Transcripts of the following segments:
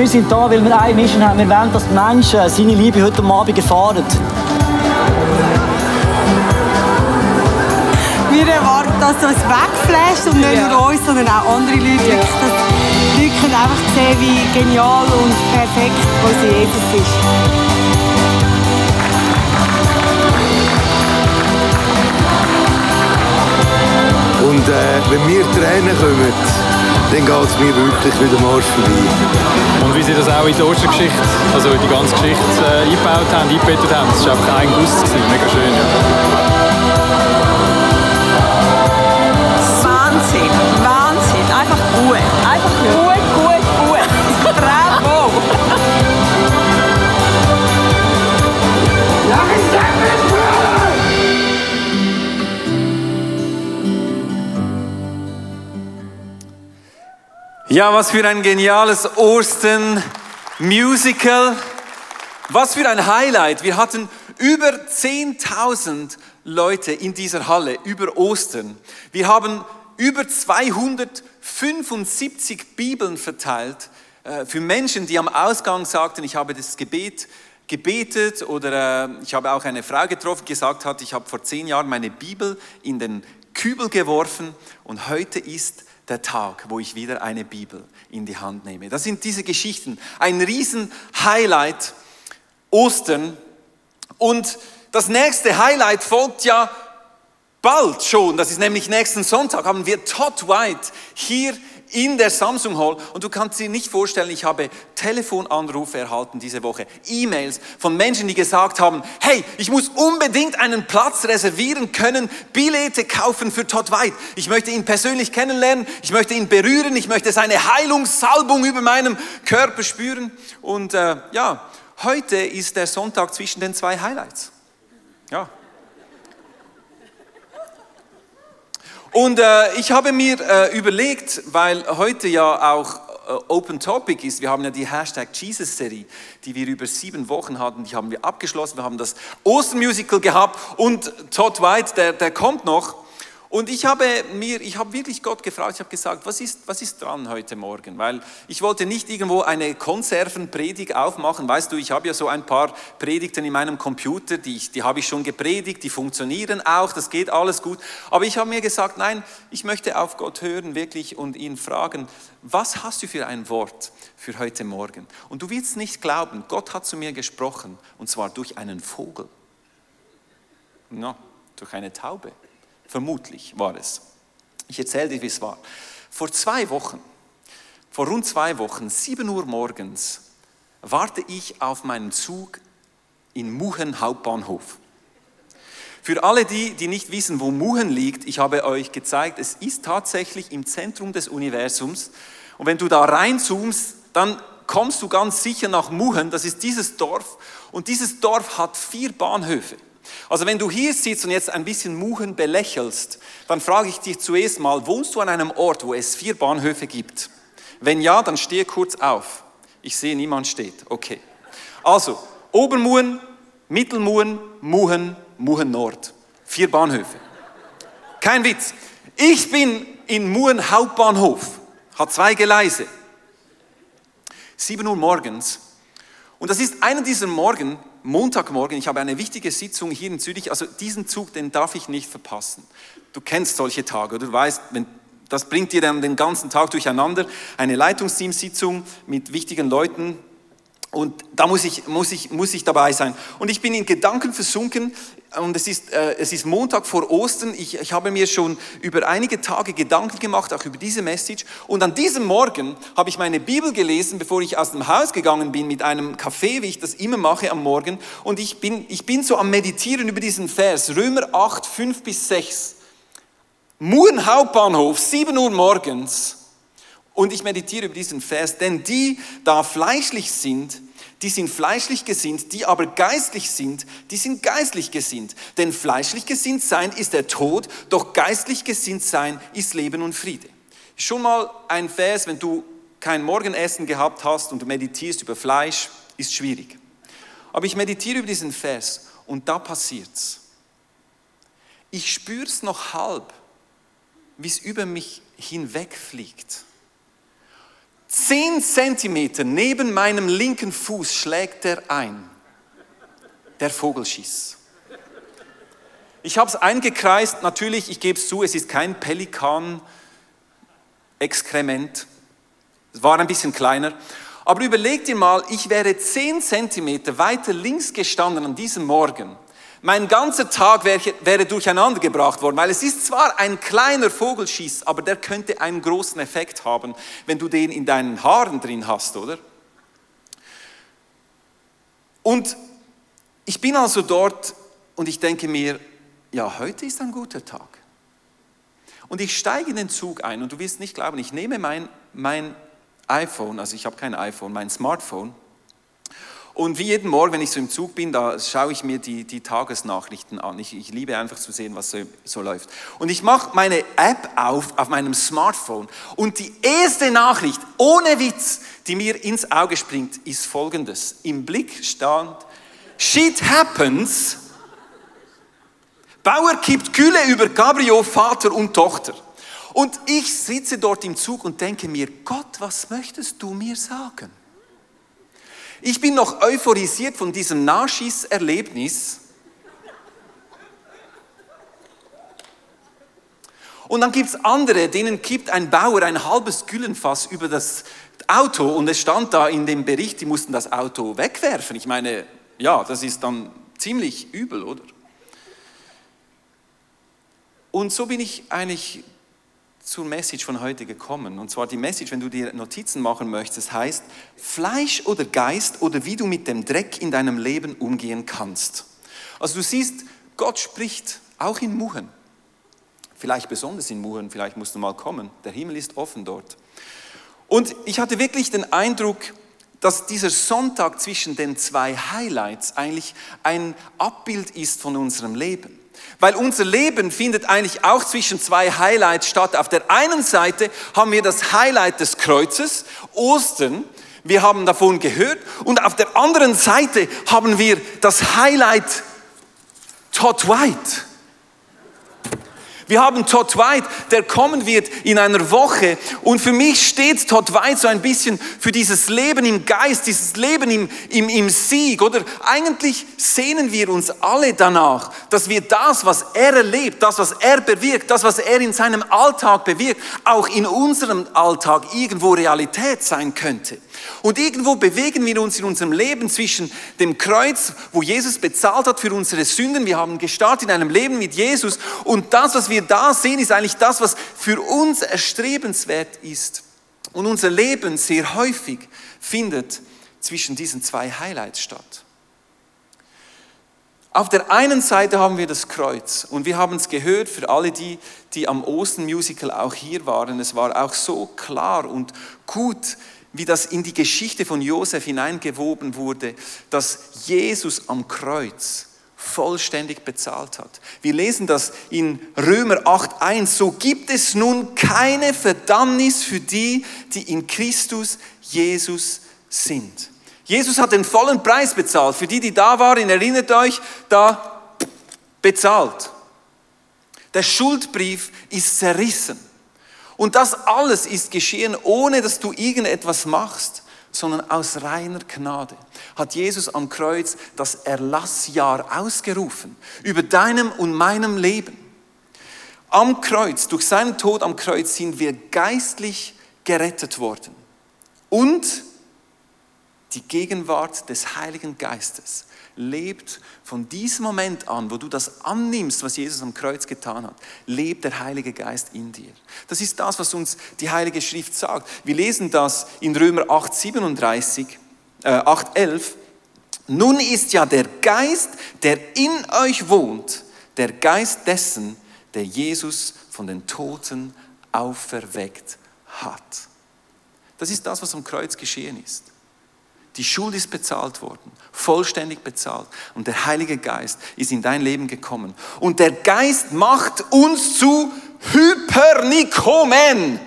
Wir sind da, weil wir eine Mission haben. Wir wollen, dass die Menschen seine Liebe heute Abend erfahren. Wir erwarten, dass es uns wegflasht und nicht nur uns, sondern auch andere Leute. Ja. Dass die Leute können einfach sehen, wie genial und perfekt unser Jesus ist. Und äh, wenn wir Tränen kommen, dann geht es mir wirklich wieder Arsch vorbei. Und wie sie das auch in der Ostergeschichte, also in die ganze Geschichte äh, eingebaut haben, eingebettet haben, das war einfach ein Guss, mega schön. Ja. Ja, was für ein geniales Ostern-Musical. Was für ein Highlight. Wir hatten über 10.000 Leute in dieser Halle über Ostern. Wir haben über 275 Bibeln verteilt äh, für Menschen, die am Ausgang sagten, ich habe das Gebet gebetet oder äh, ich habe auch eine Frau getroffen, die gesagt hat, ich habe vor zehn Jahren meine Bibel in den Kübel geworfen und heute ist der Tag, wo ich wieder eine Bibel in die Hand nehme. Das sind diese Geschichten. Ein riesen Highlight, Ostern. Und das nächste Highlight folgt ja bald schon. Das ist nämlich nächsten Sonntag haben wir Todd White hier in der Samsung Hall und du kannst dir nicht vorstellen, ich habe Telefonanrufe erhalten diese Woche, E-Mails von Menschen, die gesagt haben, hey, ich muss unbedingt einen Platz reservieren können, Billete kaufen für Todd White. Ich möchte ihn persönlich kennenlernen, ich möchte ihn berühren, ich möchte seine Heilungssalbung über meinem Körper spüren und äh, ja, heute ist der Sonntag zwischen den zwei Highlights. Ja, Und äh, ich habe mir äh, überlegt, weil heute ja auch äh, Open Topic ist, wir haben ja die Hashtag Jesus Serie, die wir über sieben Wochen hatten, die haben wir abgeschlossen, wir haben das Ostermusical gehabt und Todd White, der, der kommt noch. Und ich habe mir, ich habe wirklich Gott gefragt, ich habe gesagt, was ist, was ist dran heute Morgen? Weil ich wollte nicht irgendwo eine Konservenpredigt aufmachen. Weißt du, ich habe ja so ein paar Predigten in meinem Computer, die, die habe ich schon gepredigt, die funktionieren auch, das geht alles gut. Aber ich habe mir gesagt, nein, ich möchte auf Gott hören wirklich und ihn fragen, was hast du für ein Wort für heute Morgen? Und du willst nicht glauben, Gott hat zu mir gesprochen und zwar durch einen Vogel. No, durch eine Taube. Vermutlich war es. Ich erzähle dir, wie es war. Vor zwei Wochen, vor rund zwei Wochen, 7 Uhr morgens, warte ich auf meinen Zug in Muchen Hauptbahnhof. Für alle die, die nicht wissen, wo Muchen liegt, ich habe euch gezeigt, es ist tatsächlich im Zentrum des Universums. Und wenn du da reinzoomst, dann kommst du ganz sicher nach Muchen, das ist dieses Dorf. Und dieses Dorf hat vier Bahnhöfe. Also wenn du hier sitzt und jetzt ein bisschen Muchen belächelst, dann frage ich dich zuerst mal, wohnst du an einem Ort, wo es vier Bahnhöfe gibt? Wenn ja, dann stehe kurz auf. Ich sehe, niemand steht. Okay. Also, Obermuhen, Mittelmuhen, Muhen, Muhen Nord. Vier Bahnhöfe. Kein Witz. Ich bin in Muhen Hauptbahnhof. Hat zwei Gleise. 7 Uhr morgens. Und das ist einer dieser Morgen, Montagmorgen, ich habe eine wichtige Sitzung hier in Zürich, also diesen Zug, den darf ich nicht verpassen. Du kennst solche Tage, oder? du weißt, wenn, das bringt dir dann den ganzen Tag durcheinander. Eine Leitungsteamsitzung mit wichtigen Leuten, und da muss ich, muss, ich, muss ich dabei sein. Und ich bin in Gedanken versunken und es ist, äh, es ist Montag vor Ostern. Ich, ich habe mir schon über einige Tage Gedanken gemacht, auch über diese Message. Und an diesem Morgen habe ich meine Bibel gelesen, bevor ich aus dem Haus gegangen bin mit einem Kaffee, wie ich das immer mache am Morgen. Und ich bin, ich bin so am Meditieren über diesen Vers, Römer 8, 5 bis 6. Muren Hauptbahnhof, 7 Uhr morgens. Und ich meditiere über diesen Vers, denn die da fleischlich sind, die sind fleischlich gesinnt, die aber geistlich sind, die sind geistlich gesinnt. Denn fleischlich gesinnt sein ist der Tod, doch geistlich gesinnt sein ist Leben und Friede. Schon mal ein Vers, wenn du kein Morgenessen gehabt hast und du meditierst über Fleisch, ist schwierig. Aber ich meditiere über diesen Vers und da passiert's. Ich spüre es noch halb, wie es über mich hinwegfliegt. Zehn Zentimeter neben meinem linken Fuß schlägt er ein. Der Vogelschiss. Ich habe es eingekreist, natürlich, ich gebe es zu, es ist kein Pelikan-Exkrement. Es war ein bisschen kleiner. Aber überleg dir mal, ich wäre zehn Zentimeter weiter links gestanden an diesem Morgen. Mein ganzer Tag wäre, wäre durcheinander gebracht worden, weil es ist zwar ein kleiner Vogelschiss, aber der könnte einen großen Effekt haben, wenn du den in deinen Haaren drin hast, oder? Und ich bin also dort und ich denke mir, ja, heute ist ein guter Tag. Und ich steige in den Zug ein und du wirst nicht glauben, ich nehme mein, mein iPhone, also ich habe kein iPhone, mein Smartphone. Und wie jeden Morgen, wenn ich so im Zug bin, da schaue ich mir die, die Tagesnachrichten an. Ich, ich liebe einfach zu sehen, was so, so läuft. Und ich mache meine App auf auf meinem Smartphone. Und die erste Nachricht, ohne Witz, die mir ins Auge springt, ist folgendes. Im Blick stand, Shit happens. Bauer kippt Kühle über Gabriel, Vater und Tochter. Und ich sitze dort im Zug und denke mir, Gott, was möchtest du mir sagen? Ich bin noch euphorisiert von diesem Nachschießerlebnis. Und dann gibt es andere, denen kippt ein Bauer ein halbes Güllenfass über das Auto und es stand da in dem Bericht, die mussten das Auto wegwerfen. Ich meine, ja, das ist dann ziemlich übel, oder? Und so bin ich eigentlich zur Message von heute gekommen. Und zwar die Message, wenn du dir Notizen machen möchtest, heißt Fleisch oder Geist oder wie du mit dem Dreck in deinem Leben umgehen kannst. Also du siehst, Gott spricht auch in Muchen. Vielleicht besonders in Muchen, vielleicht musst du mal kommen. Der Himmel ist offen dort. Und ich hatte wirklich den Eindruck, dass dieser Sonntag zwischen den zwei Highlights eigentlich ein Abbild ist von unserem Leben. Weil unser Leben findet eigentlich auch zwischen zwei Highlights statt. Auf der einen Seite haben wir das Highlight des Kreuzes, Ostern. Wir haben davon gehört. Und auf der anderen Seite haben wir das Highlight Todd White. Wir haben Todd White, der kommen wird in einer Woche. Und für mich steht Todd White so ein bisschen für dieses Leben im Geist, dieses Leben im, im, im Sieg. Oder eigentlich sehnen wir uns alle danach, dass wir das, was er erlebt, das, was er bewirkt, das, was er in seinem Alltag bewirkt, auch in unserem Alltag irgendwo Realität sein könnte. Und irgendwo bewegen wir uns in unserem Leben zwischen dem Kreuz, wo Jesus bezahlt hat für unsere Sünden. Wir haben gestartet in einem Leben mit Jesus. Und das, was wir da sehen, ist eigentlich das, was für uns erstrebenswert ist. Und unser Leben sehr häufig findet zwischen diesen zwei Highlights statt. Auf der einen Seite haben wir das Kreuz und wir haben es gehört für alle die, die am Osten Musical auch hier waren. Es war auch so klar und gut wie das in die Geschichte von Josef hineingewoben wurde, dass Jesus am Kreuz vollständig bezahlt hat. Wir lesen das in Römer 8.1. So gibt es nun keine Verdammnis für die, die in Christus Jesus sind. Jesus hat den vollen Preis bezahlt. Für die, die da waren, erinnert euch, da bezahlt. Der Schuldbrief ist zerrissen. Und das alles ist geschehen, ohne dass du irgendetwas machst, sondern aus reiner Gnade hat Jesus am Kreuz das Erlassjahr ausgerufen über deinem und meinem Leben. Am Kreuz, durch seinen Tod am Kreuz sind wir geistlich gerettet worden. Und die Gegenwart des Heiligen Geistes lebt von diesem Moment an, wo du das annimmst, was Jesus am Kreuz getan hat, lebt der Heilige Geist in dir. Das ist das, was uns die Heilige Schrift sagt. Wir lesen das in Römer 8, 37, äh, 8, 11. Nun ist ja der Geist, der in euch wohnt, der Geist dessen, der Jesus von den Toten auferweckt hat. Das ist das, was am Kreuz geschehen ist. Die Schuld ist bezahlt worden, vollständig bezahlt. Und der Heilige Geist ist in dein Leben gekommen. Und der Geist macht uns zu Hypernikomen.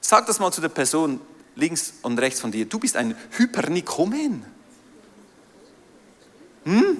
Sag das mal zu der Person links und rechts von dir. Du bist ein Hypernikomen. Hm?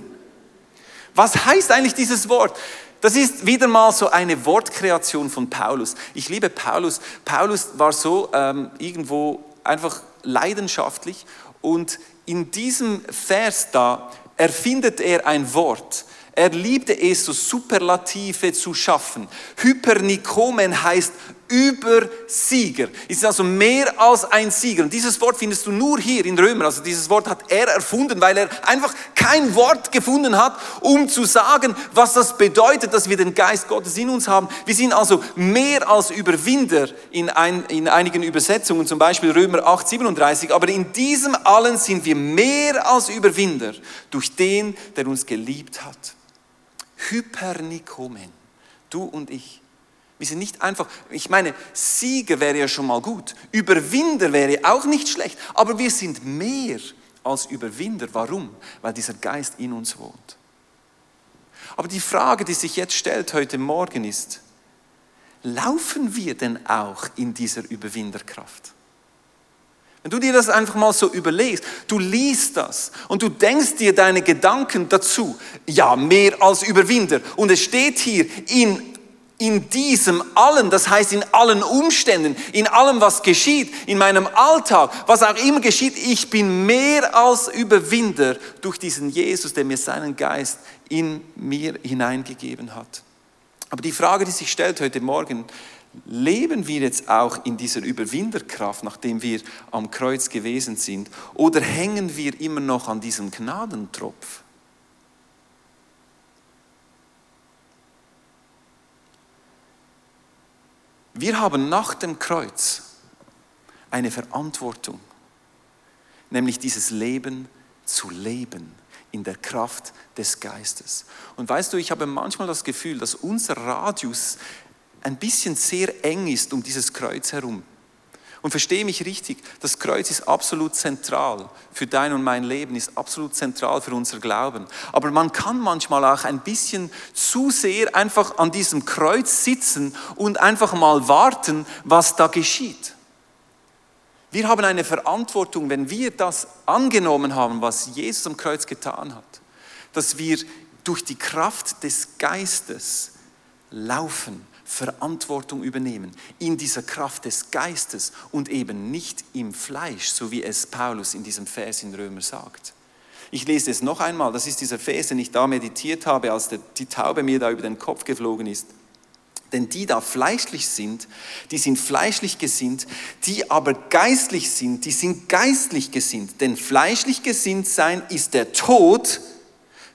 Was heißt eigentlich dieses Wort? Das ist wieder mal so eine Wortkreation von Paulus. Ich liebe Paulus. Paulus war so ähm, irgendwo einfach leidenschaftlich und in diesem Vers da erfindet er ein Wort. Er liebte es, so Superlative zu schaffen. Hypernikomen heißt Übersieger. Ist also mehr als ein Sieger. Und dieses Wort findest du nur hier in Römer. Also dieses Wort hat er erfunden, weil er einfach kein Wort gefunden hat, um zu sagen, was das bedeutet, dass wir den Geist Gottes in uns haben. Wir sind also mehr als Überwinder in, ein, in einigen Übersetzungen, zum Beispiel Römer 8, 37. Aber in diesem allen sind wir mehr als Überwinder durch den, der uns geliebt hat. Hypernikomen. Du und ich. Wir sind nicht einfach, ich meine, Sieger wäre ja schon mal gut, Überwinder wäre auch nicht schlecht, aber wir sind mehr als Überwinder. Warum? Weil dieser Geist in uns wohnt. Aber die Frage, die sich jetzt stellt heute Morgen ist, laufen wir denn auch in dieser Überwinderkraft? Wenn du dir das einfach mal so überlegst, du liest das und du denkst dir deine Gedanken dazu, ja, mehr als Überwinder. Und es steht hier in in diesem allen, das heißt in allen Umständen, in allem, was geschieht, in meinem Alltag, was auch immer geschieht, ich bin mehr als Überwinder durch diesen Jesus, der mir seinen Geist in mir hineingegeben hat. Aber die Frage, die sich stellt heute Morgen, leben wir jetzt auch in dieser Überwinderkraft, nachdem wir am Kreuz gewesen sind, oder hängen wir immer noch an diesem Gnadentropf? Wir haben nach dem Kreuz eine Verantwortung, nämlich dieses Leben zu leben in der Kraft des Geistes. Und weißt du, ich habe manchmal das Gefühl, dass unser Radius ein bisschen sehr eng ist um dieses Kreuz herum. Und verstehe mich richtig, das Kreuz ist absolut zentral für dein und mein Leben, ist absolut zentral für unser Glauben. Aber man kann manchmal auch ein bisschen zu sehr einfach an diesem Kreuz sitzen und einfach mal warten, was da geschieht. Wir haben eine Verantwortung, wenn wir das angenommen haben, was Jesus am Kreuz getan hat, dass wir durch die Kraft des Geistes laufen Verantwortung übernehmen in dieser Kraft des Geistes und eben nicht im Fleisch, so wie es Paulus in diesem Vers in Römer sagt. Ich lese es noch einmal, das ist dieser Vers, den ich da meditiert habe, als die Taube mir da über den Kopf geflogen ist. Denn die da fleischlich sind, die sind fleischlich gesinnt, die aber geistlich sind, die sind geistlich gesinnt. Denn fleischlich gesinnt sein ist der Tod,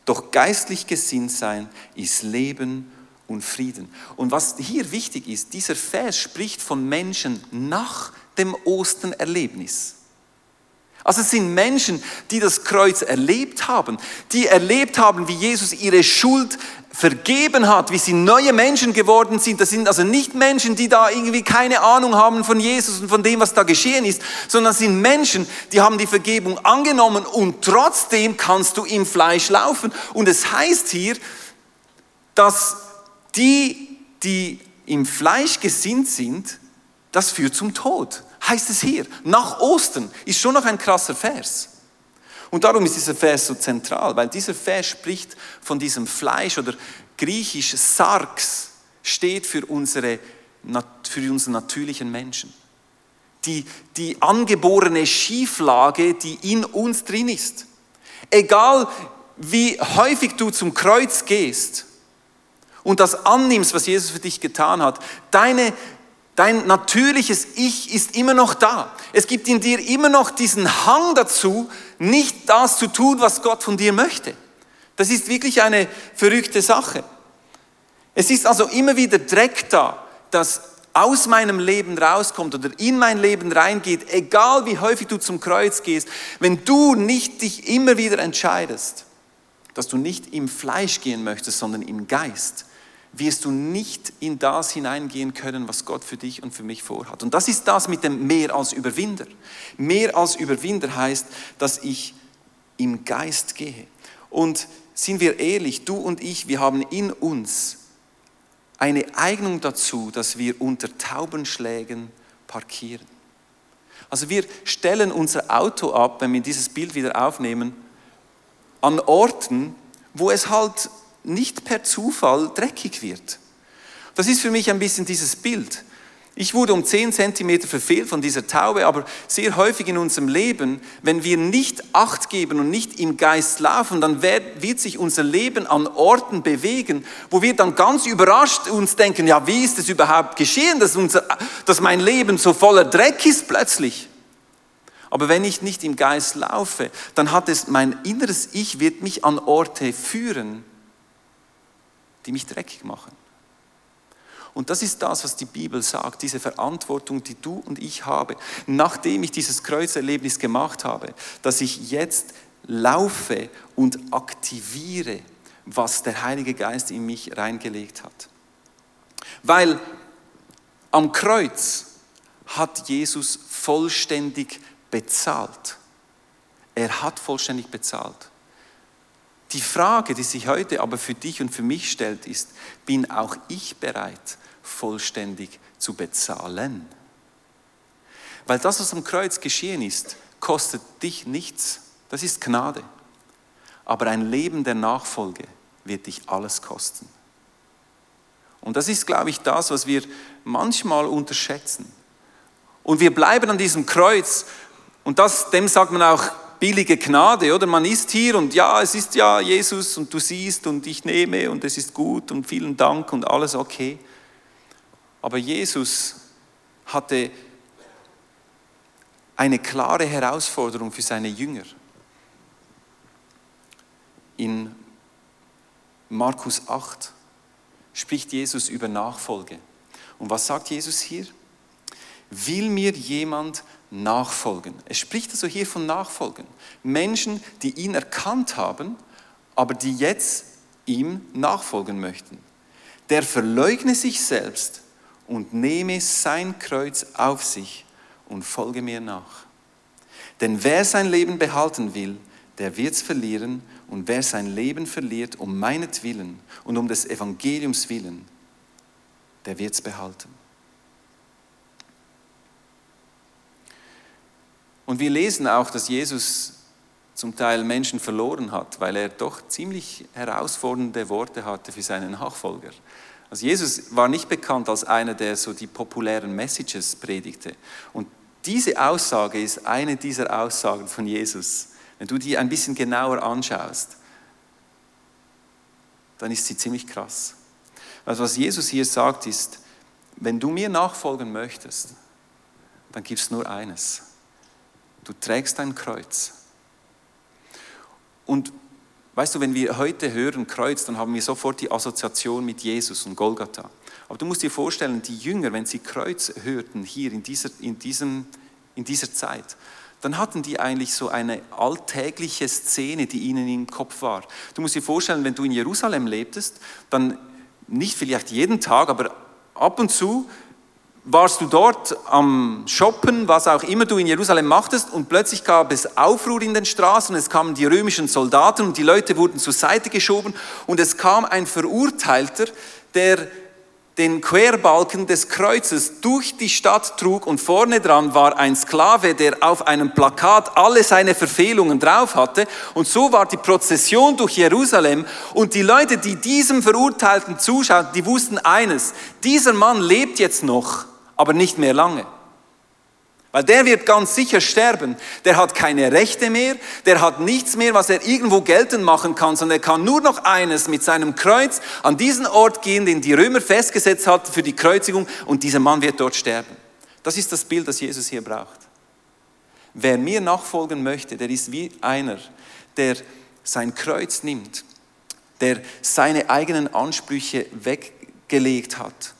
doch geistlich gesinnt sein ist Leben und Frieden. Und was hier wichtig ist, dieser Vers spricht von Menschen nach dem Osternerlebnis. Also es sind Menschen, die das Kreuz erlebt haben, die erlebt haben, wie Jesus ihre Schuld vergeben hat, wie sie neue Menschen geworden sind. Das sind also nicht Menschen, die da irgendwie keine Ahnung haben von Jesus und von dem, was da geschehen ist, sondern das sind Menschen, die haben die Vergebung angenommen und trotzdem kannst du im Fleisch laufen. Und es heißt hier, dass die, die im Fleisch gesinnt sind, das führt zum Tod. Heißt es hier. Nach Ostern ist schon noch ein krasser Vers. Und darum ist dieser Vers so zentral, weil dieser Vers spricht von diesem Fleisch oder griechisch Sarx steht für unsere, für unsere natürlichen Menschen. Die, die angeborene Schieflage, die in uns drin ist. Egal wie häufig du zum Kreuz gehst, und das annimmst, was Jesus für dich getan hat, deine, dein natürliches Ich ist immer noch da. Es gibt in dir immer noch diesen Hang dazu, nicht das zu tun, was Gott von dir möchte. Das ist wirklich eine verrückte Sache. Es ist also immer wieder Dreck da, das aus meinem Leben rauskommt oder in mein Leben reingeht, egal wie häufig du zum Kreuz gehst, wenn du nicht dich immer wieder entscheidest, dass du nicht im Fleisch gehen möchtest, sondern im Geist, wirst du nicht in das hineingehen können, was Gott für dich und für mich vorhat. Und das ist das mit dem mehr als Überwinder. Mehr als Überwinder heißt, dass ich im Geist gehe. Und sind wir ehrlich, du und ich, wir haben in uns eine Eignung dazu, dass wir unter Taubenschlägen parkieren. Also wir stellen unser Auto ab, wenn wir dieses Bild wieder aufnehmen, an Orten, wo es halt nicht per Zufall dreckig wird. Das ist für mich ein bisschen dieses Bild. Ich wurde um 10 Zentimeter verfehlt von dieser Taube, aber sehr häufig in unserem Leben, wenn wir nicht Acht geben und nicht im Geist laufen, dann wird, wird sich unser Leben an Orten bewegen, wo wir dann ganz überrascht uns denken, ja, wie ist es überhaupt geschehen, dass, unser, dass mein Leben so voller Dreck ist plötzlich? Aber wenn ich nicht im Geist laufe, dann hat es mein inneres Ich wird mich an Orte führen, die mich dreckig machen. Und das ist das, was die Bibel sagt, diese Verantwortung, die du und ich habe, nachdem ich dieses Kreuzerlebnis gemacht habe, dass ich jetzt laufe und aktiviere, was der Heilige Geist in mich reingelegt hat. Weil am Kreuz hat Jesus vollständig bezahlt. Er hat vollständig bezahlt. Die Frage, die sich heute aber für dich und für mich stellt, ist, bin auch ich bereit, vollständig zu bezahlen. Weil das, was am Kreuz geschehen ist, kostet dich nichts. Das ist Gnade. Aber ein Leben der Nachfolge wird dich alles kosten. Und das ist, glaube ich, das, was wir manchmal unterschätzen. Und wir bleiben an diesem Kreuz und das, dem sagt man auch billige Gnade, oder? Man ist hier und ja, es ist ja Jesus und du siehst und ich nehme und es ist gut und vielen Dank und alles okay. Aber Jesus hatte eine klare Herausforderung für seine Jünger. In Markus 8 spricht Jesus über Nachfolge. Und was sagt Jesus hier? Will mir jemand nachfolgen? Es spricht also hier von Nachfolgen. Menschen, die ihn erkannt haben, aber die jetzt ihm nachfolgen möchten. Der verleugne sich selbst und nehme sein Kreuz auf sich und folge mir nach. Denn wer sein Leben behalten will, der wird es verlieren, und wer sein Leben verliert um meinetwillen und um des Evangeliums willen, der wird es behalten. Und wir lesen auch, dass Jesus zum Teil Menschen verloren hat, weil er doch ziemlich herausfordernde Worte hatte für seinen Nachfolger. Also Jesus war nicht bekannt als einer, der so die populären Messages predigte. Und diese Aussage ist eine dieser Aussagen von Jesus. Wenn du die ein bisschen genauer anschaust, dann ist sie ziemlich krass. Also was Jesus hier sagt ist, wenn du mir nachfolgen möchtest, dann gibt es nur eines. Du trägst dein Kreuz. Und Weißt du, wenn wir heute hören Kreuz, dann haben wir sofort die Assoziation mit Jesus und Golgatha. Aber du musst dir vorstellen, die Jünger, wenn sie Kreuz hörten hier in dieser, in diesem, in dieser Zeit, dann hatten die eigentlich so eine alltägliche Szene, die ihnen im Kopf war. Du musst dir vorstellen, wenn du in Jerusalem lebtest, dann nicht vielleicht jeden Tag, aber ab und zu warst du dort am Shoppen, was auch immer du in Jerusalem machtest, und plötzlich gab es Aufruhr in den Straßen, es kamen die römischen Soldaten und die Leute wurden zur Seite geschoben und es kam ein Verurteilter, der den Querbalken des Kreuzes durch die Stadt trug und vorne dran war ein Sklave, der auf einem Plakat alle seine Verfehlungen drauf hatte. Und so war die Prozession durch Jerusalem und die Leute, die diesem Verurteilten zuschauten, die wussten eines, dieser Mann lebt jetzt noch aber nicht mehr lange. Weil der wird ganz sicher sterben. Der hat keine Rechte mehr, der hat nichts mehr, was er irgendwo geltend machen kann, sondern er kann nur noch eines mit seinem Kreuz an diesen Ort gehen, den die Römer festgesetzt hatten für die Kreuzigung und dieser Mann wird dort sterben. Das ist das Bild, das Jesus hier braucht. Wer mir nachfolgen möchte, der ist wie einer, der sein Kreuz nimmt, der seine eigenen Ansprüche weggelegt hat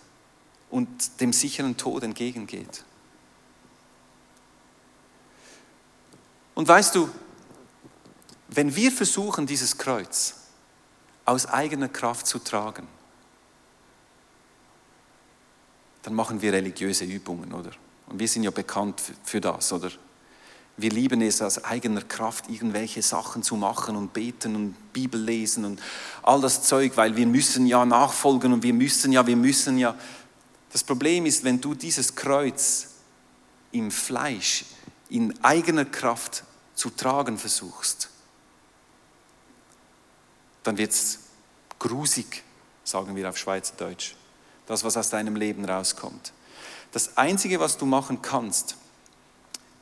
und dem sicheren Tod entgegengeht. Und weißt du, wenn wir versuchen, dieses Kreuz aus eigener Kraft zu tragen, dann machen wir religiöse Übungen, oder? Und wir sind ja bekannt für das, oder? Wir lieben es aus eigener Kraft, irgendwelche Sachen zu machen und beten und Bibel lesen und all das Zeug, weil wir müssen ja nachfolgen und wir müssen ja, wir müssen ja. Das Problem ist, wenn du dieses Kreuz im Fleisch, in eigener Kraft zu tragen versuchst, dann wird es grusig, sagen wir auf Schweizerdeutsch. Das, was aus deinem Leben rauskommt. Das Einzige, was du machen kannst,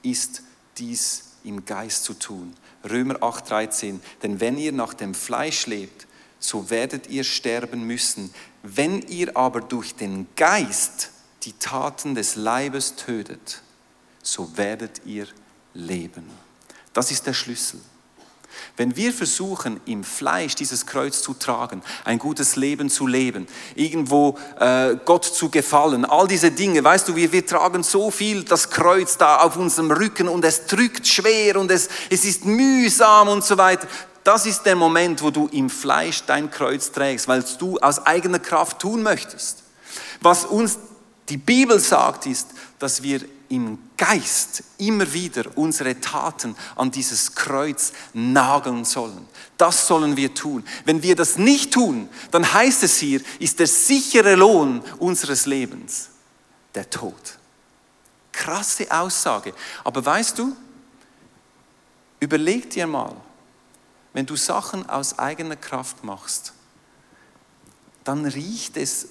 ist dies im Geist zu tun. Römer 8:13. Denn wenn ihr nach dem Fleisch lebt, so werdet ihr sterben müssen. Wenn ihr aber durch den Geist die Taten des Leibes tötet, so werdet ihr leben. Das ist der Schlüssel. Wenn wir versuchen, im Fleisch dieses Kreuz zu tragen, ein gutes Leben zu leben, irgendwo äh, Gott zu gefallen, all diese Dinge, weißt du, wir, wir tragen so viel das Kreuz da auf unserem Rücken und es drückt schwer und es, es ist mühsam und so weiter. Das ist der Moment, wo du im Fleisch dein Kreuz trägst, weil du aus eigener Kraft tun möchtest. Was uns die Bibel sagt, ist, dass wir im Geist immer wieder unsere Taten an dieses Kreuz nageln sollen. Das sollen wir tun. Wenn wir das nicht tun, dann heißt es hier, ist der sichere Lohn unseres Lebens der Tod. Krasse Aussage. Aber weißt du, überleg dir mal, wenn du Sachen aus eigener Kraft machst, dann riecht es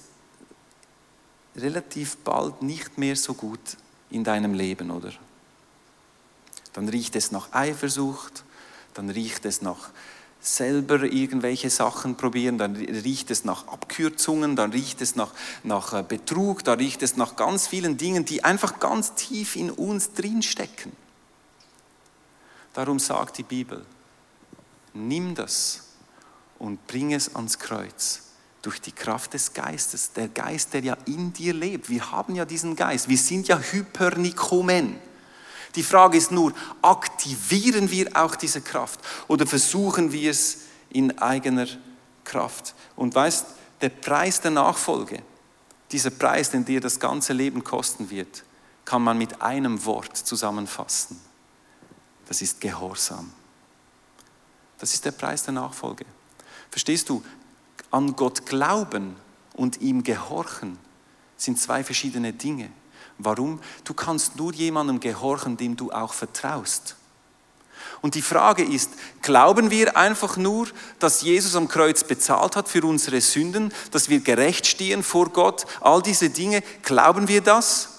relativ bald nicht mehr so gut in deinem Leben, oder? Dann riecht es nach Eifersucht, dann riecht es nach selber irgendwelche Sachen probieren, dann riecht es nach Abkürzungen, dann riecht es nach, nach äh, Betrug, dann riecht es nach ganz vielen Dingen, die einfach ganz tief in uns drinstecken. Darum sagt die Bibel, nimm das und bring es ans Kreuz durch die Kraft des Geistes, der Geist, der ja in dir lebt. Wir haben ja diesen Geist, wir sind ja Hypernikomen. Die Frage ist nur, aktivieren wir auch diese Kraft oder versuchen wir es in eigener Kraft? Und weißt, der Preis der Nachfolge, dieser Preis, den dir das ganze Leben kosten wird, kann man mit einem Wort zusammenfassen. Das ist Gehorsam. Das ist der Preis der Nachfolge. Verstehst du? an Gott glauben und ihm gehorchen sind zwei verschiedene Dinge. Warum? Du kannst nur jemandem gehorchen, dem du auch vertraust. Und die Frage ist, glauben wir einfach nur, dass Jesus am Kreuz bezahlt hat für unsere Sünden, dass wir gerecht stehen vor Gott, all diese Dinge, glauben wir das?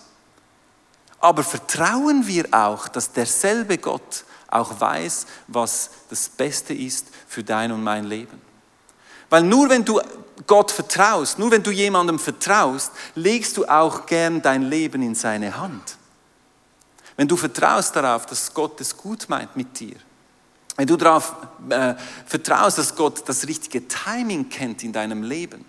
Aber vertrauen wir auch, dass derselbe Gott auch weiß, was das Beste ist für dein und mein Leben? Weil nur wenn du Gott vertraust, nur wenn du jemandem vertraust, legst du auch gern dein Leben in seine Hand. Wenn du vertraust darauf, dass Gott es gut meint mit dir, wenn du darauf äh, vertraust, dass Gott das richtige Timing kennt in deinem Leben,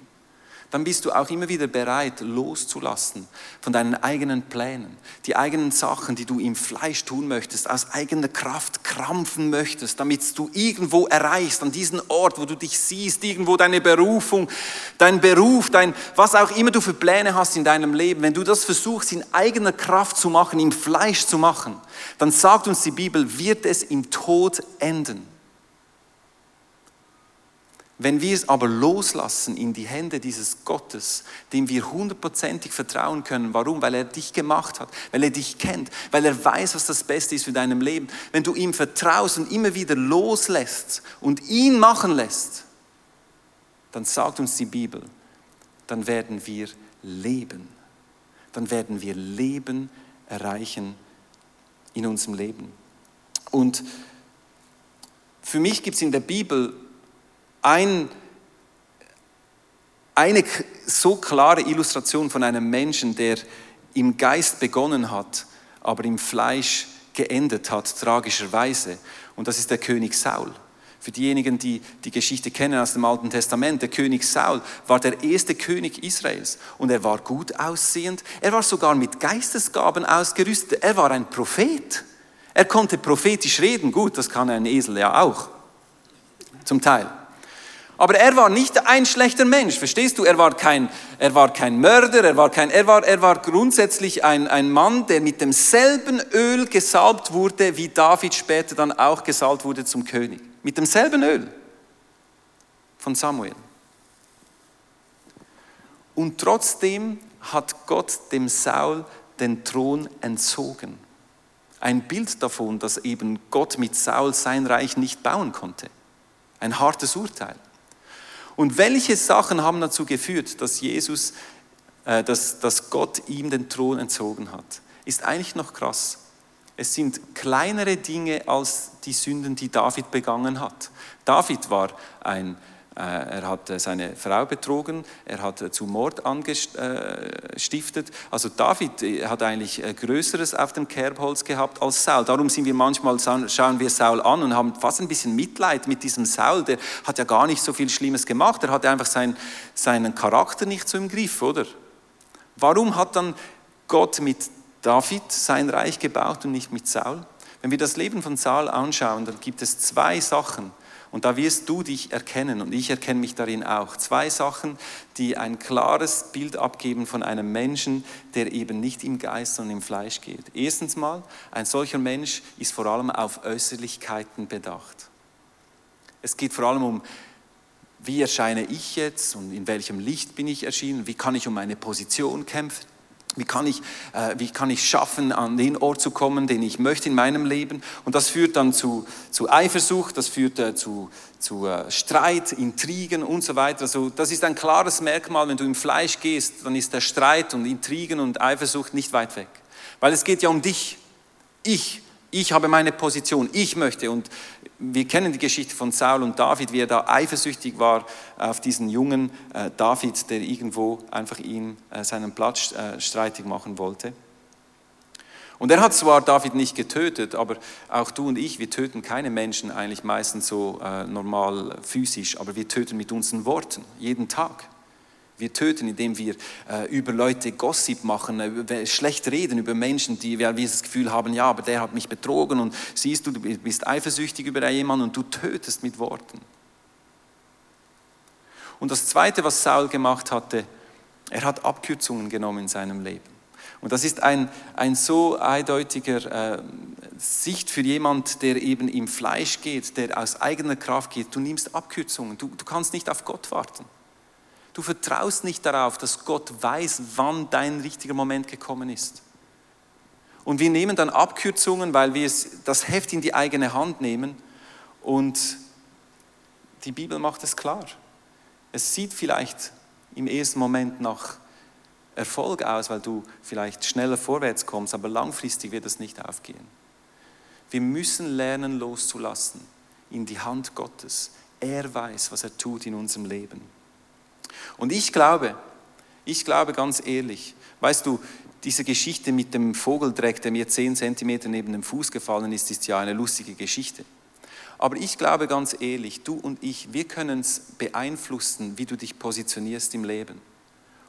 dann bist du auch immer wieder bereit, loszulassen von deinen eigenen Plänen, die eigenen Sachen, die du im Fleisch tun möchtest, aus eigener Kraft krampfen möchtest, damit du irgendwo erreichst, an diesen Ort, wo du dich siehst, irgendwo deine Berufung, dein Beruf, dein, was auch immer du für Pläne hast in deinem Leben, wenn du das versuchst, in eigener Kraft zu machen, im Fleisch zu machen, dann sagt uns die Bibel, wird es im Tod enden. Wenn wir es aber loslassen in die Hände dieses Gottes, dem wir hundertprozentig vertrauen können, warum? Weil er dich gemacht hat, weil er dich kennt, weil er weiß, was das Beste ist für deinem Leben. Wenn du ihm vertraust und immer wieder loslässt und ihn machen lässt, dann sagt uns die Bibel, dann werden wir leben. Dann werden wir Leben erreichen in unserem Leben. Und für mich gibt es in der Bibel ein, eine so klare Illustration von einem Menschen, der im Geist begonnen hat, aber im Fleisch geendet hat, tragischerweise. Und das ist der König Saul. Für diejenigen, die die Geschichte kennen aus dem Alten Testament, der König Saul war der erste König Israels und er war gut aussehend. Er war sogar mit Geistesgaben ausgerüstet. Er war ein Prophet. Er konnte prophetisch reden. Gut, das kann ein Esel ja auch. Zum Teil. Aber er war nicht ein schlechter Mensch, verstehst du? Er war kein, er war kein Mörder, er war, kein, er war, er war grundsätzlich ein, ein Mann, der mit demselben Öl gesalbt wurde, wie David später dann auch gesalbt wurde zum König. Mit demselben Öl von Samuel. Und trotzdem hat Gott dem Saul den Thron entzogen. Ein Bild davon, dass eben Gott mit Saul sein Reich nicht bauen konnte. Ein hartes Urteil. Und welche Sachen haben dazu geführt, dass Jesus, äh, dass, dass Gott ihm den Thron entzogen hat? Ist eigentlich noch krass. Es sind kleinere Dinge als die Sünden, die David begangen hat. David war ein er hat äh, seine Frau betrogen, er hat äh, zu Mord angestiftet. Also David hat eigentlich Größeres auf dem Kerbholz gehabt als Saul. Darum sind wir manchmal, schauen wir Saul an und haben fast ein bisschen Mitleid mit diesem Saul. Der hat ja gar nicht so viel Schlimmes gemacht. Er hatte einfach sein, seinen Charakter nicht so im Griff, oder? Warum hat dann Gott mit David sein Reich gebaut und nicht mit Saul? Wenn wir das Leben von Saul anschauen, dann gibt es zwei Sachen, und da wirst du dich erkennen und ich erkenne mich darin auch. Zwei Sachen, die ein klares Bild abgeben von einem Menschen, der eben nicht im Geist, sondern im Fleisch geht. Erstens mal, ein solcher Mensch ist vor allem auf Äußerlichkeiten bedacht. Es geht vor allem um, wie erscheine ich jetzt und in welchem Licht bin ich erschienen, wie kann ich um meine Position kämpfen. Wie kann, ich, äh, wie kann ich schaffen, an den Ort zu kommen, den ich möchte in meinem Leben? Und das führt dann zu, zu Eifersucht, das führt äh, zu, zu äh, Streit, Intrigen und so weiter. Also das ist ein klares Merkmal, wenn du im Fleisch gehst, dann ist der Streit und Intrigen und Eifersucht nicht weit weg. Weil es geht ja um dich. Ich ich habe meine Position, ich möchte. Und wir kennen die Geschichte von Saul und David, wie er da eifersüchtig war auf diesen jungen äh, David, der irgendwo einfach ihm äh, seinen Platz äh, streitig machen wollte. Und er hat zwar David nicht getötet, aber auch du und ich, wir töten keine Menschen eigentlich meistens so normal physisch, aber wir töten mit unseren Worten, jeden Tag. Wir töten, indem wir äh, über Leute Gossip machen, äh, schlecht reden über Menschen, die wir, das Gefühl haben, ja, aber der hat mich betrogen und siehst du, du bist eifersüchtig über jemanden und du tötest mit Worten. Und das Zweite, was Saul gemacht hatte, er hat Abkürzungen genommen in seinem Leben. Und das ist ein, ein so eindeutiger äh, Sicht für jemand, der eben im Fleisch geht, der aus eigener Kraft geht. Du nimmst Abkürzungen, du, du kannst nicht auf Gott warten. Du vertraust nicht darauf, dass Gott weiß, wann dein richtiger Moment gekommen ist. Und wir nehmen dann Abkürzungen, weil wir das Heft in die eigene Hand nehmen und die Bibel macht es klar. Es sieht vielleicht im ersten Moment nach Erfolg aus, weil du vielleicht schneller vorwärts kommst, aber langfristig wird es nicht aufgehen. Wir müssen lernen loszulassen in die Hand Gottes. Er weiß, was er tut in unserem Leben. Und ich glaube, ich glaube ganz ehrlich, weißt du, diese Geschichte mit dem Vogeldreck, der mir zehn Zentimeter neben dem Fuß gefallen ist, ist ja eine lustige Geschichte. Aber ich glaube ganz ehrlich, du und ich, wir können es beeinflussen, wie du dich positionierst im Leben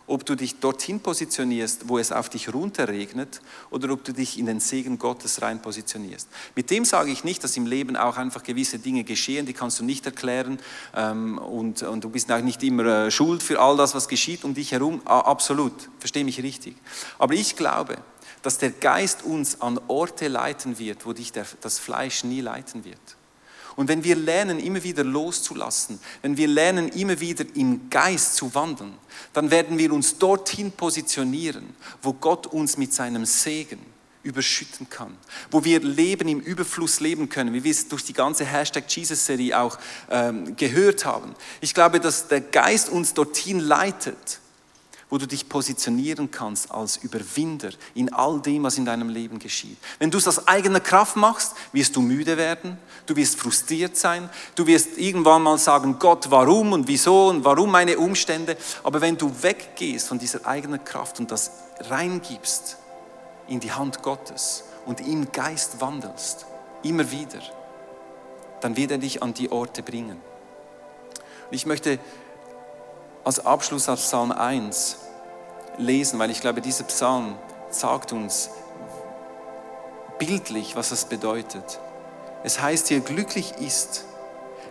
ob du dich dorthin positionierst, wo es auf dich runterregnet, oder ob du dich in den Segen Gottes rein positionierst. Mit dem sage ich nicht, dass im Leben auch einfach gewisse Dinge geschehen, die kannst du nicht erklären ähm, und, und du bist auch nicht immer äh, schuld für all das, was geschieht um dich herum. Ah, absolut, verstehe mich richtig. Aber ich glaube, dass der Geist uns an Orte leiten wird, wo dich der, das Fleisch nie leiten wird. Und wenn wir lernen, immer wieder loszulassen, wenn wir lernen, immer wieder im Geist zu wandeln, dann werden wir uns dorthin positionieren, wo Gott uns mit seinem Segen überschütten kann, wo wir Leben im Überfluss leben können, wie wir es durch die ganze Hashtag Jesus-Serie auch ähm, gehört haben. Ich glaube, dass der Geist uns dorthin leitet, wo du dich positionieren kannst als Überwinder in all dem, was in deinem Leben geschieht. Wenn du es aus eigener Kraft machst, wirst du müde werden, du wirst frustriert sein, du wirst irgendwann mal sagen, Gott, warum und wieso und warum meine Umstände. Aber wenn du weggehst von dieser eigenen Kraft und das reingibst in die Hand Gottes und im Geist wandelst, immer wieder, dann wird er dich an die Orte bringen. Und ich möchte als Abschluss aus Psalm 1 lesen, weil ich glaube, dieser Psalm sagt uns bildlich, was es bedeutet. Es heißt hier, glücklich ist,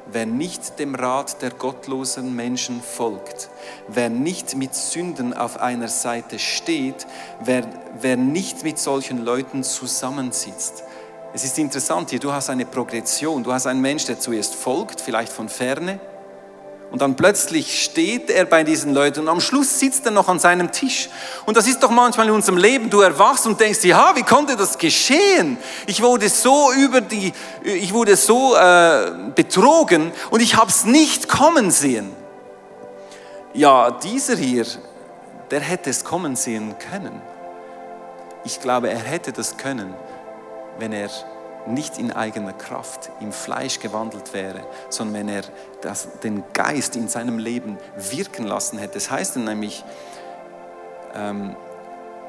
wer nicht dem Rat der gottlosen Menschen folgt, wer nicht mit Sünden auf einer Seite steht, wer, wer nicht mit solchen Leuten zusammensitzt. Es ist interessant hier, du hast eine Progression, du hast einen Mensch, der zuerst folgt, vielleicht von ferne, und dann plötzlich steht er bei diesen Leuten und am Schluss sitzt er noch an seinem Tisch. Und das ist doch manchmal in unserem Leben, du erwachst und denkst, ja, wie konnte das geschehen? Ich wurde so über die, ich wurde so äh, betrogen und ich habe es nicht kommen sehen. ja, dieser hier, der hätte es kommen sehen können. Ich glaube, er hätte das können, wenn er nicht in eigener Kraft im Fleisch gewandelt wäre, sondern wenn er das, den Geist in seinem Leben wirken lassen hätte. Das heißt nämlich, ähm,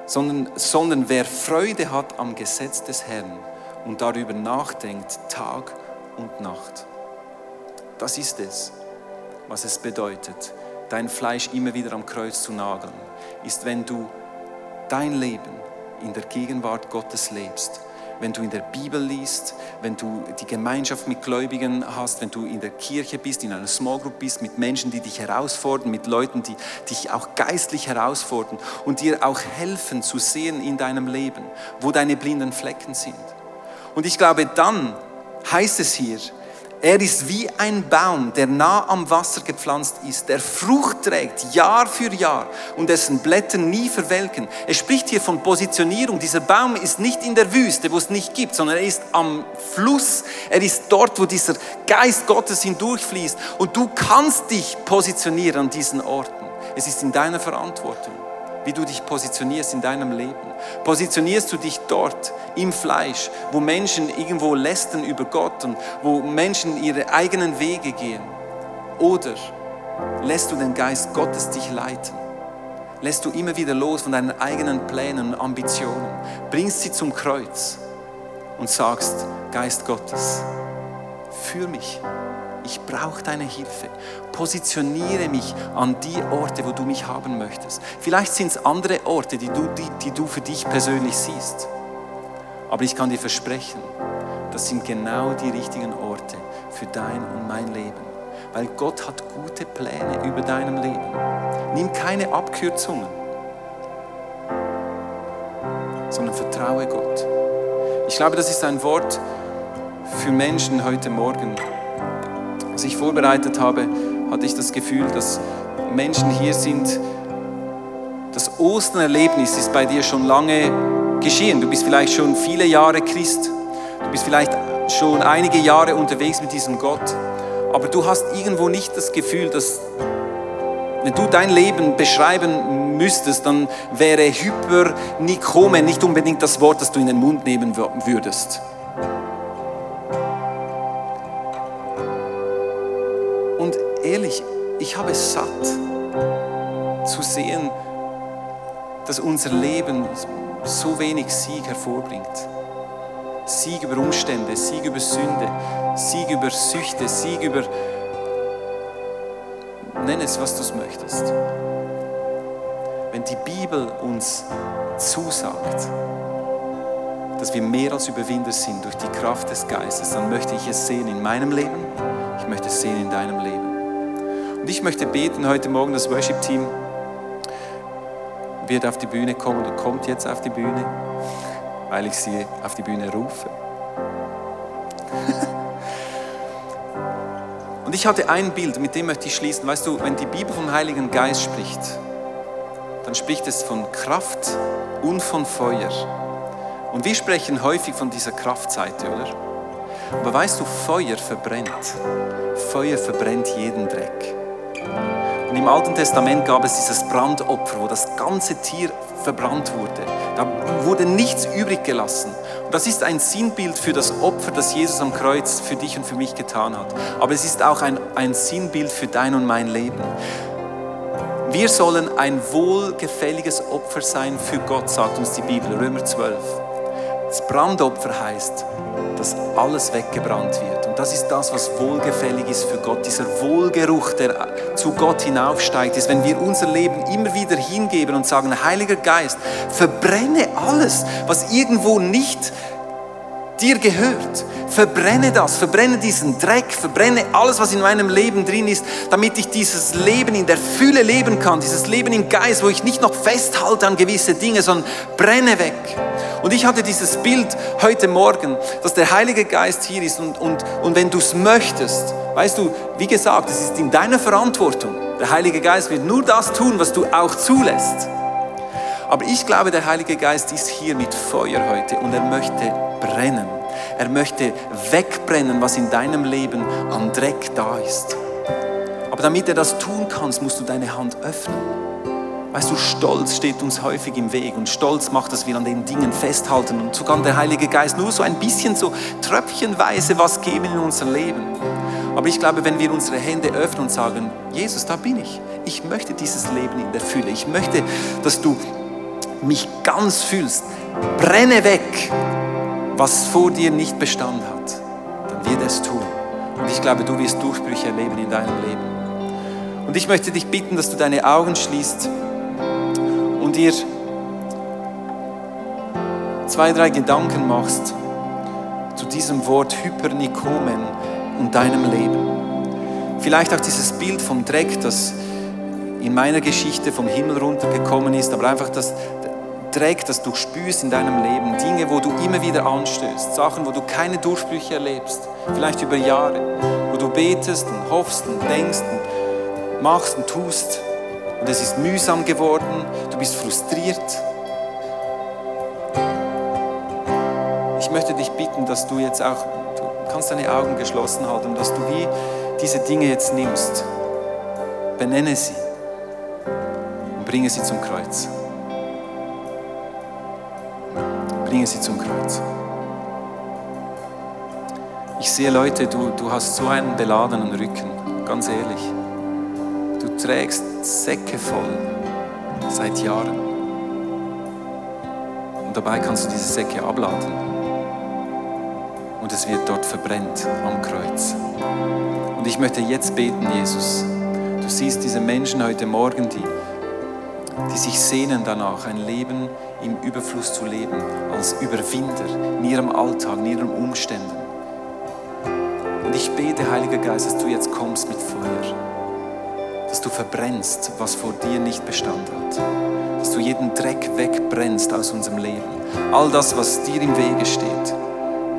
sondern, sondern wer Freude hat am Gesetz des Herrn und darüber nachdenkt, Tag und Nacht. Das ist es, was es bedeutet, dein Fleisch immer wieder am Kreuz zu nageln, ist, wenn du dein Leben in der Gegenwart Gottes lebst wenn du in der Bibel liest, wenn du die Gemeinschaft mit Gläubigen hast, wenn du in der Kirche bist, in einer Small Group bist, mit Menschen, die dich herausfordern, mit Leuten, die dich auch geistlich herausfordern und dir auch helfen zu sehen in deinem Leben, wo deine blinden Flecken sind. Und ich glaube, dann heißt es hier, er ist wie ein Baum, der nah am Wasser gepflanzt ist, der Frucht trägt Jahr für Jahr und dessen Blätter nie verwelken. Es spricht hier von Positionierung. Dieser Baum ist nicht in der Wüste, wo es nicht gibt, sondern er ist am Fluss. Er ist dort, wo dieser Geist Gottes hindurchfließt. Und du kannst dich positionieren an diesen Orten. Es ist in deiner Verantwortung wie du dich positionierst in deinem Leben. Positionierst du dich dort im Fleisch, wo Menschen irgendwo lästern über Gott und wo Menschen ihre eigenen Wege gehen? Oder lässt du den Geist Gottes dich leiten? Lässt du immer wieder los von deinen eigenen Plänen und Ambitionen? Bringst sie zum Kreuz und sagst, Geist Gottes, führ mich ich brauche deine Hilfe. Positioniere mich an die Orte, wo du mich haben möchtest. Vielleicht sind es andere Orte, die du, die, die du für dich persönlich siehst. Aber ich kann dir versprechen, das sind genau die richtigen Orte für dein und mein Leben. Weil Gott hat gute Pläne über deinem Leben. Nimm keine Abkürzungen, sondern vertraue Gott. Ich glaube, das ist ein Wort für Menschen heute Morgen, als ich vorbereitet habe, hatte ich das Gefühl, dass Menschen hier sind. Das Osternerlebnis ist bei dir schon lange geschehen. Du bist vielleicht schon viele Jahre Christ. Du bist vielleicht schon einige Jahre unterwegs mit diesem Gott. Aber du hast irgendwo nicht das Gefühl, dass wenn du dein Leben beschreiben müsstest, dann wäre Hypernikome nicht unbedingt das Wort, das du in den Mund nehmen würdest. Ich habe es satt zu sehen, dass unser Leben so wenig Sieg hervorbringt. Sieg über Umstände, Sieg über Sünde, Sieg über Süchte, Sieg über... Nenn es, was du möchtest. Wenn die Bibel uns zusagt, dass wir mehr als Überwinder sind durch die Kraft des Geistes, dann möchte ich es sehen in meinem Leben, ich möchte es sehen in deinem Leben. Und ich möchte beten heute Morgen, das Worship-Team wird auf die Bühne kommen oder kommt jetzt auf die Bühne, weil ich sie auf die Bühne rufe. Und ich hatte ein Bild, mit dem möchte ich schließen. Weißt du, wenn die Bibel vom Heiligen Geist spricht, dann spricht es von Kraft und von Feuer. Und wir sprechen häufig von dieser Kraftseite, oder? Aber weißt du, Feuer verbrennt. Feuer verbrennt jeden Dreck. Und im Alten Testament gab es dieses Brandopfer, wo das ganze Tier verbrannt wurde. Da wurde nichts übrig gelassen. Und das ist ein Sinnbild für das Opfer, das Jesus am Kreuz für dich und für mich getan hat. Aber es ist auch ein, ein Sinnbild für dein und mein Leben. Wir sollen ein wohlgefälliges Opfer sein für Gott, sagt uns die Bibel, Römer 12. Das Brandopfer heißt, dass alles weggebrannt wird. Das ist das, was wohlgefällig ist für Gott. Dieser Wohlgeruch, der zu Gott hinaufsteigt, ist, wenn wir unser Leben immer wieder hingeben und sagen, Heiliger Geist, verbrenne alles, was irgendwo nicht dir gehört. Verbrenne das, verbrenne diesen Dreck, verbrenne alles, was in meinem Leben drin ist, damit ich dieses Leben in der Fülle leben kann, dieses Leben im Geist, wo ich nicht noch festhalte an gewisse Dinge, sondern brenne weg. Und ich hatte dieses Bild heute Morgen, dass der Heilige Geist hier ist und, und, und wenn du es möchtest, weißt du, wie gesagt, es ist in deiner Verantwortung. Der Heilige Geist wird nur das tun, was du auch zulässt. Aber ich glaube, der Heilige Geist ist hier mit Feuer heute und er möchte brennen. Er möchte wegbrennen, was in deinem Leben an Dreck da ist. Aber damit er das tun kann, musst du deine Hand öffnen. Weißt du, Stolz steht uns häufig im Weg und Stolz macht, dass wir an den Dingen festhalten und sogar der Heilige Geist nur so ein bisschen so tröpfchenweise was geben in unser Leben. Aber ich glaube, wenn wir unsere Hände öffnen und sagen, Jesus, da bin ich. Ich möchte dieses Leben in der Fülle. Ich möchte, dass du mich ganz fühlst. Brenne weg, was vor dir nicht Bestand hat. Dann wird es tun. Und ich glaube, du wirst Durchbrüche erleben in deinem Leben. Und ich möchte dich bitten, dass du deine Augen schließt und dir zwei, drei Gedanken machst zu diesem Wort Hypernikomen und deinem Leben. Vielleicht auch dieses Bild vom Dreck, das in meiner Geschichte vom Himmel runtergekommen ist, aber einfach das Dreck, das du spürst in deinem Leben, Dinge, wo du immer wieder anstößt, Sachen, wo du keine Durchbrüche erlebst, vielleicht über Jahre, wo du betest und hoffst und denkst und machst und tust und es ist mühsam geworden, du bist frustriert. Ich möchte dich bitten, dass du jetzt auch, du kannst deine Augen geschlossen halten, dass du wie diese Dinge jetzt nimmst, benenne sie und bringe sie zum Kreuz. Bringe sie zum Kreuz. Ich sehe Leute, du, du hast so einen beladenen Rücken, ganz ehrlich. Du trägst Säcke voll seit Jahren. Und dabei kannst du diese Säcke abladen. Und es wird dort verbrennt am Kreuz. Und ich möchte jetzt beten, Jesus. Du siehst diese Menschen heute Morgen, die, die sich sehnen danach, ein Leben im Überfluss zu leben, als Überwinder in ihrem Alltag, in ihren Umständen. Und ich bete, Heiliger Geist, dass du jetzt kommst mit Feuer dass du verbrennst, was vor dir nicht Bestand hat. Dass du jeden Dreck wegbrennst aus unserem Leben. All das, was dir im Wege steht,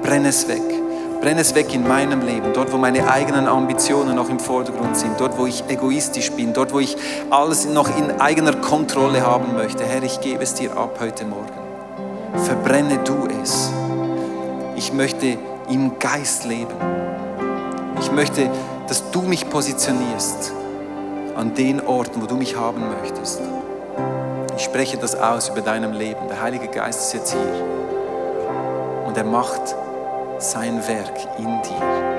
brenn es weg. Brenn es weg in meinem Leben, dort, wo meine eigenen Ambitionen noch im Vordergrund sind, dort, wo ich egoistisch bin, dort, wo ich alles noch in eigener Kontrolle haben möchte. Herr, ich gebe es dir ab heute Morgen. Verbrenne du es. Ich möchte im Geist leben. Ich möchte, dass du mich positionierst an den Orten, wo du mich haben möchtest. Ich spreche das aus über deinem Leben. Der Heilige Geist ist jetzt hier und er macht sein Werk in dir.